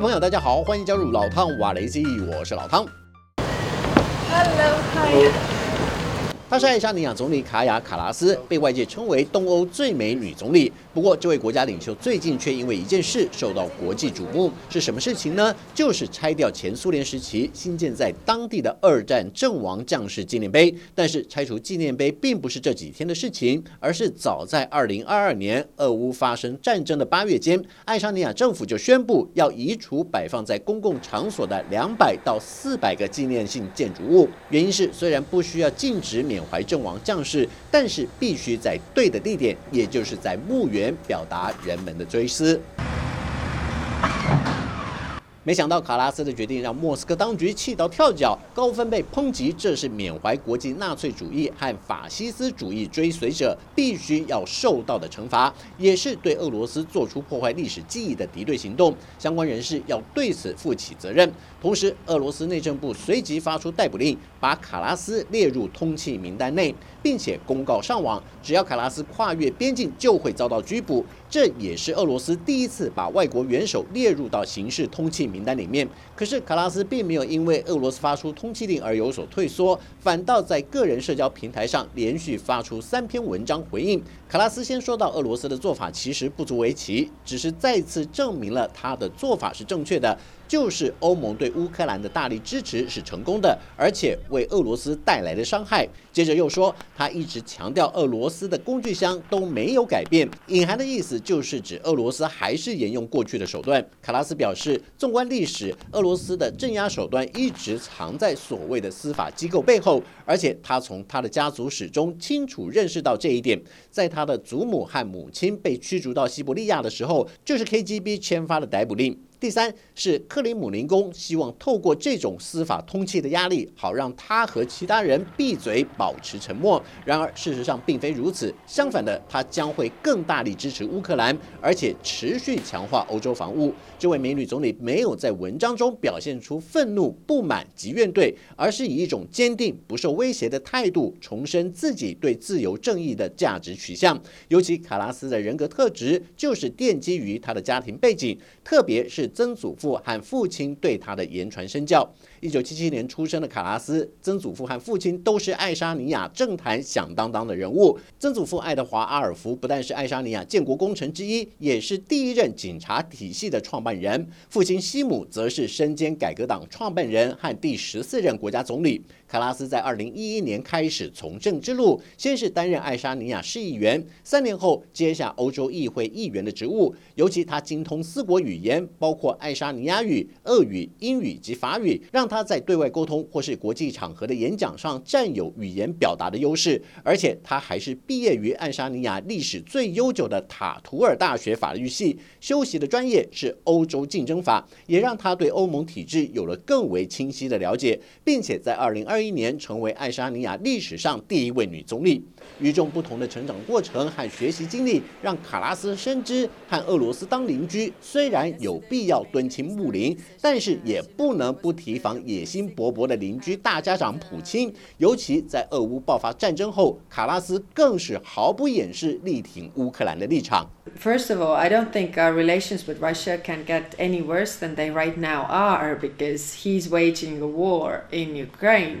朋友，大家好，欢迎加入老汤瓦雷基，我是老汤。Hello, hi. 她是爱沙尼亚总理卡雅卡拉斯，被外界称为东欧最美女总理。不过，这位国家领袖最近却因为一件事受到国际瞩目，是什么事情呢？就是拆掉前苏联时期新建在当地的二战阵亡将士纪念碑。但是，拆除纪念碑并不是这几天的事情，而是早在2022年俄乌发生战争的八月间，爱沙尼亚政府就宣布要移除摆放在公共场所的200到400个纪念性建筑物。原因是，虽然不需要禁止免缅怀阵亡将士，但是必须在对的地点，也就是在墓园。表达人们的追思。没想到卡拉斯的决定让莫斯科当局气到跳脚，高分被抨击这是缅怀国际纳粹主义和法西斯主义追随者必须要受到的惩罚，也是对俄罗斯做出破坏历史记忆的敌对行动。相关人士要对此负起责任。同时，俄罗斯内政部随即发出逮捕令，把卡拉斯列入通缉名单内，并且公告上网，只要卡拉斯跨越边境就会遭到拘捕。这也是俄罗斯第一次把外国元首列入到刑事通缉名名单里面。可是卡拉斯并没有因为俄罗斯发出通缉令而有所退缩，反倒在个人社交平台上连续发出三篇文章回应。卡拉斯先说到，俄罗斯的做法其实不足为奇，只是再次证明了他的做法是正确的。就是欧盟对乌克兰的大力支持是成功的，而且为俄罗斯带来了伤害。接着又说，他一直强调俄罗斯的工具箱都没有改变，隐含的意思就是指俄罗斯还是沿用过去的手段。卡拉斯表示，纵观历史，俄罗斯的镇压手段一直藏在所谓的司法机构背后，而且他从他的家族史中清楚认识到这一点。在他的祖母和母亲被驱逐到西伯利亚的时候，就是 KGB 签发的逮捕令。第三是克里姆林宫希望透过这种司法通缉的压力，好让他和其他人闭嘴，保持沉默。然而事实上并非如此，相反的，他将会更大力支持乌克兰，而且持续强化欧洲防务。这位美女总理没有在文章中表现出愤怒、不满及怨怼，而是以一种坚定、不受威胁的态度，重申自己对自由正义的价值取向。尤其卡拉斯的人格特质，就是奠基于他的家庭背景，特别是。曾祖父和父亲对他的言传身教。一九七七年出生的卡拉斯，曾祖父和父亲都是爱沙尼亚政坛响当当的人物。曾祖父爱德华阿尔福不但是爱沙尼亚建国功臣之一，也是第一任警察体系的创办人。父亲西姆则是身兼改革党创办人和第十四任国家总理。卡拉斯在二零一一年开始从政之路，先是担任爱沙尼亚市议员，三年后接下欧洲议会议员的职务。尤其他精通四国语言，包括爱沙尼亚语、俄语、英语及法语，让他在对外沟通或是国际场合的演讲上占有语言表达的优势。而且他还是毕业于爱沙尼亚历史最悠久的塔图尔大学法律系，修习的专业是欧洲竞争法，也让他对欧盟体制有了更为清晰的了解，并且在二零二一年成为爱沙尼亚历史上第一位女总理。与众不同的成长过程和学习经历，让卡拉斯深知和俄罗斯当邻居虽然有必要敦亲睦邻，但是也不能不提防野心勃勃的邻居大家长普京。尤其在俄乌爆发战争后，卡拉斯更是毫不掩饰力挺乌克兰的立场。First of all, I don't think our relations with Russia can get any worse than they right now are because he's waging a war in Ukraine.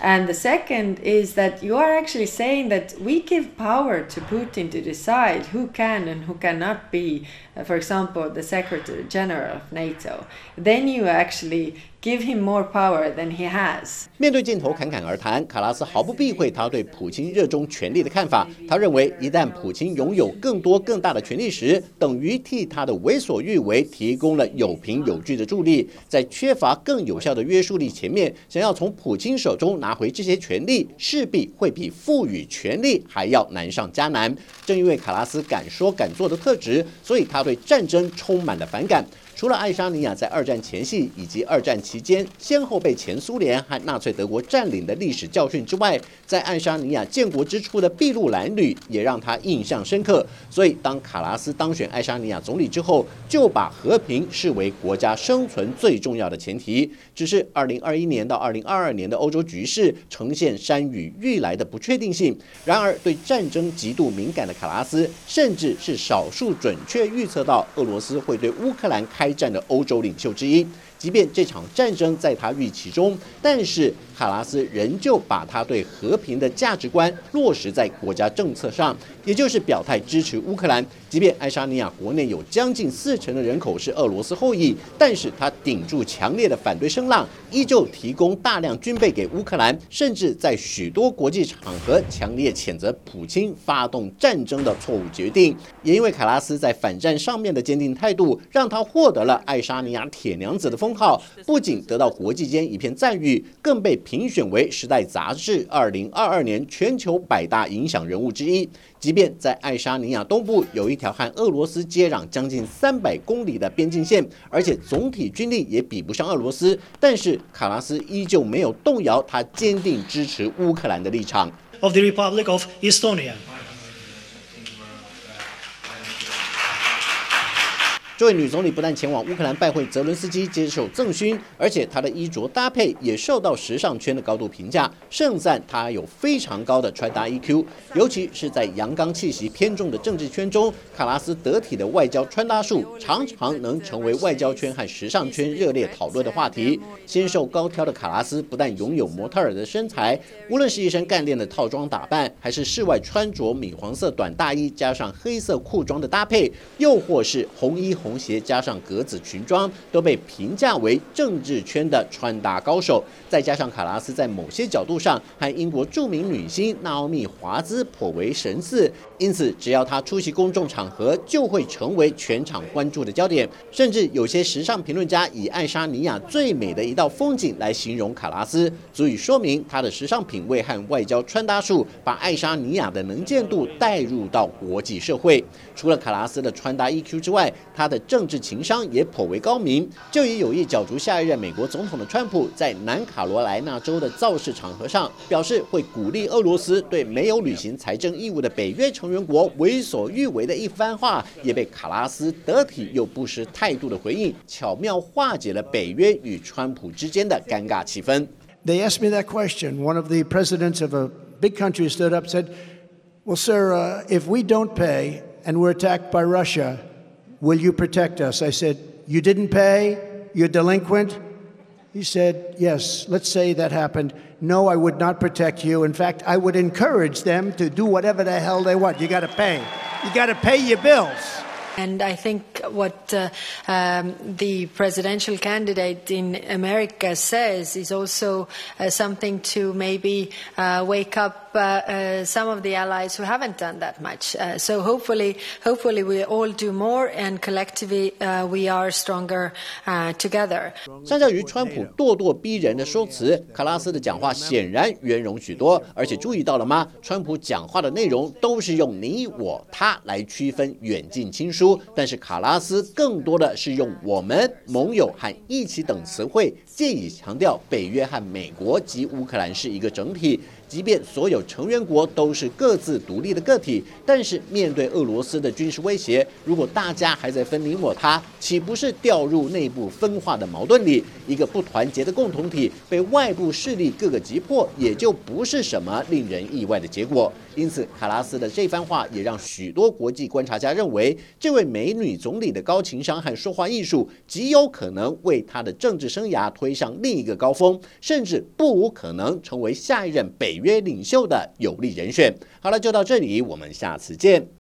And the second is that you are actually saying that we give power to Putin to decide who can and who cannot be, uh, for example, the Secretary General of NATO. Then you actually give more power than he has. 面对镜头侃侃而谈，卡拉斯毫不避讳他对普京热衷权力的看法。他认为，一旦普京拥有更多更大的权力时，等于替他的为所欲为提供了有凭有据的助力。在缺乏更有效的约束力前面，想要从普京手中拿回这些权力，势必会比赋予权力还要难上加难。正因为卡拉斯敢说敢做的特质，所以他对战争充满了反感。除了爱沙尼亚在二战前夕以及二战期间先后被前苏联和纳粹德国占领的历史教训之外，在爱沙尼亚建国之初的筚路蓝缕也让他印象深刻。所以，当卡拉斯当选爱沙尼亚总理之后，就把和平视为国家生存最重要的前提。只是2021年到2022年的欧洲局势呈现山雨欲来的不确定性。然而，对战争极度敏感的卡拉斯，甚至是少数准确预测到俄罗斯会对乌克兰开战的欧洲领袖之一。即便这场战争在他预期中，但是卡拉斯仍旧把他对和平的价值观落实在国家政策上，也就是表态支持乌克兰。即便爱沙尼亚国内有将近四成的人口是俄罗斯后裔，但是他顶住强烈的反对声浪，依旧提供大量军备给乌克兰，甚至在许多国际场合强烈谴责普京发动战争的错误决定。也因为卡拉斯在反战上面的坚定态度，让他获得了爱沙尼亚铁娘子的封。号不仅得到国际间一片赞誉，更被评选为《时代》杂志二零二二年全球百大影响人物之一。即便在爱沙尼亚东部有一条和俄罗斯接壤将近三百公里的边境线，而且总体军力也比不上俄罗斯，但是卡拉斯依旧没有动摇他坚定支持乌克兰的立场。Of the Republic of Estonia. 这位女总理不但前往乌克兰拜会泽伦斯基接受赠勋，而且她的衣着搭配也受到时尚圈的高度评价，盛赞她有非常高的穿搭 EQ。尤其是在阳刚气息偏重的政治圈中，卡拉斯得体的外交穿搭术常常能成为外交圈和时尚圈热烈讨论的话题。纤瘦高挑的卡拉斯不但拥有模特儿的身材，无论是一身干练的套装打扮，还是室外穿着米黄色短大衣加上黑色裤装的搭配，又或是红衣红。红鞋加上格子裙装，都被评价为政治圈的穿搭高手。再加上卡拉斯在某些角度上和英国著名女星娜奥米·华兹颇为神似，因此只要他出席公众场合，就会成为全场关注的焦点。甚至有些时尚评论家以爱沙尼亚最美的一道风景来形容卡拉斯，足以说明他的时尚品味和外交穿搭术，把爱沙尼亚的能见度带入到国际社会。除了卡拉斯的穿搭 EQ 之外，他的政治情商也颇为高明。就以有意角逐下一任美国总统的川普，在南卡罗来纳州的造势场合上，表示会鼓励俄罗斯对没有履行财政义务的北约成员国为所欲为的一番话，也被卡拉斯得体又不失态度的回应，巧妙化解了北约与川普之间的尴尬气氛。They asked me that question. One of the presidents of a big country stood up, said, "Well, sir, if we don't pay and we're attacked by Russia." Will you protect us? I said, You didn't pay? You're delinquent? He said, Yes, let's say that happened. No, I would not protect you. In fact, I would encourage them to do whatever the hell they want. You got to pay. You got to pay your bills. And I think what uh, um, the presidential candidate in America says is also uh, something to maybe uh, wake up uh, uh, some of the allies who haven't done that much. Uh, so hopefully, hopefully we all do more, and collectively we are stronger together. 相较于川普咄咄逼人的说辞，卡拉斯的讲话显然圆融许多。而且注意到了吗？川普讲话的内容都是用你、我、他来区分远近亲疏。 但是卡拉斯更多的是用我们、盟友和一起等词汇，借以强调北约和美国及乌克兰是一个整体。即便所有成员国都是各自独立的个体，但是面对俄罗斯的军事威胁，如果大家还在分你我他，岂不是掉入内部分化的矛盾里？一个不团结的共同体被外部势力各个击破，也就不是什么令人意外的结果。因此，卡拉斯的这番话也让许多国际观察家认为，这位美女总理的高情商和说话艺术极有可能为她的政治生涯推上另一个高峰，甚至不无可能成为下一任北。约领袖的有力人选。好了，就到这里，我们下次见。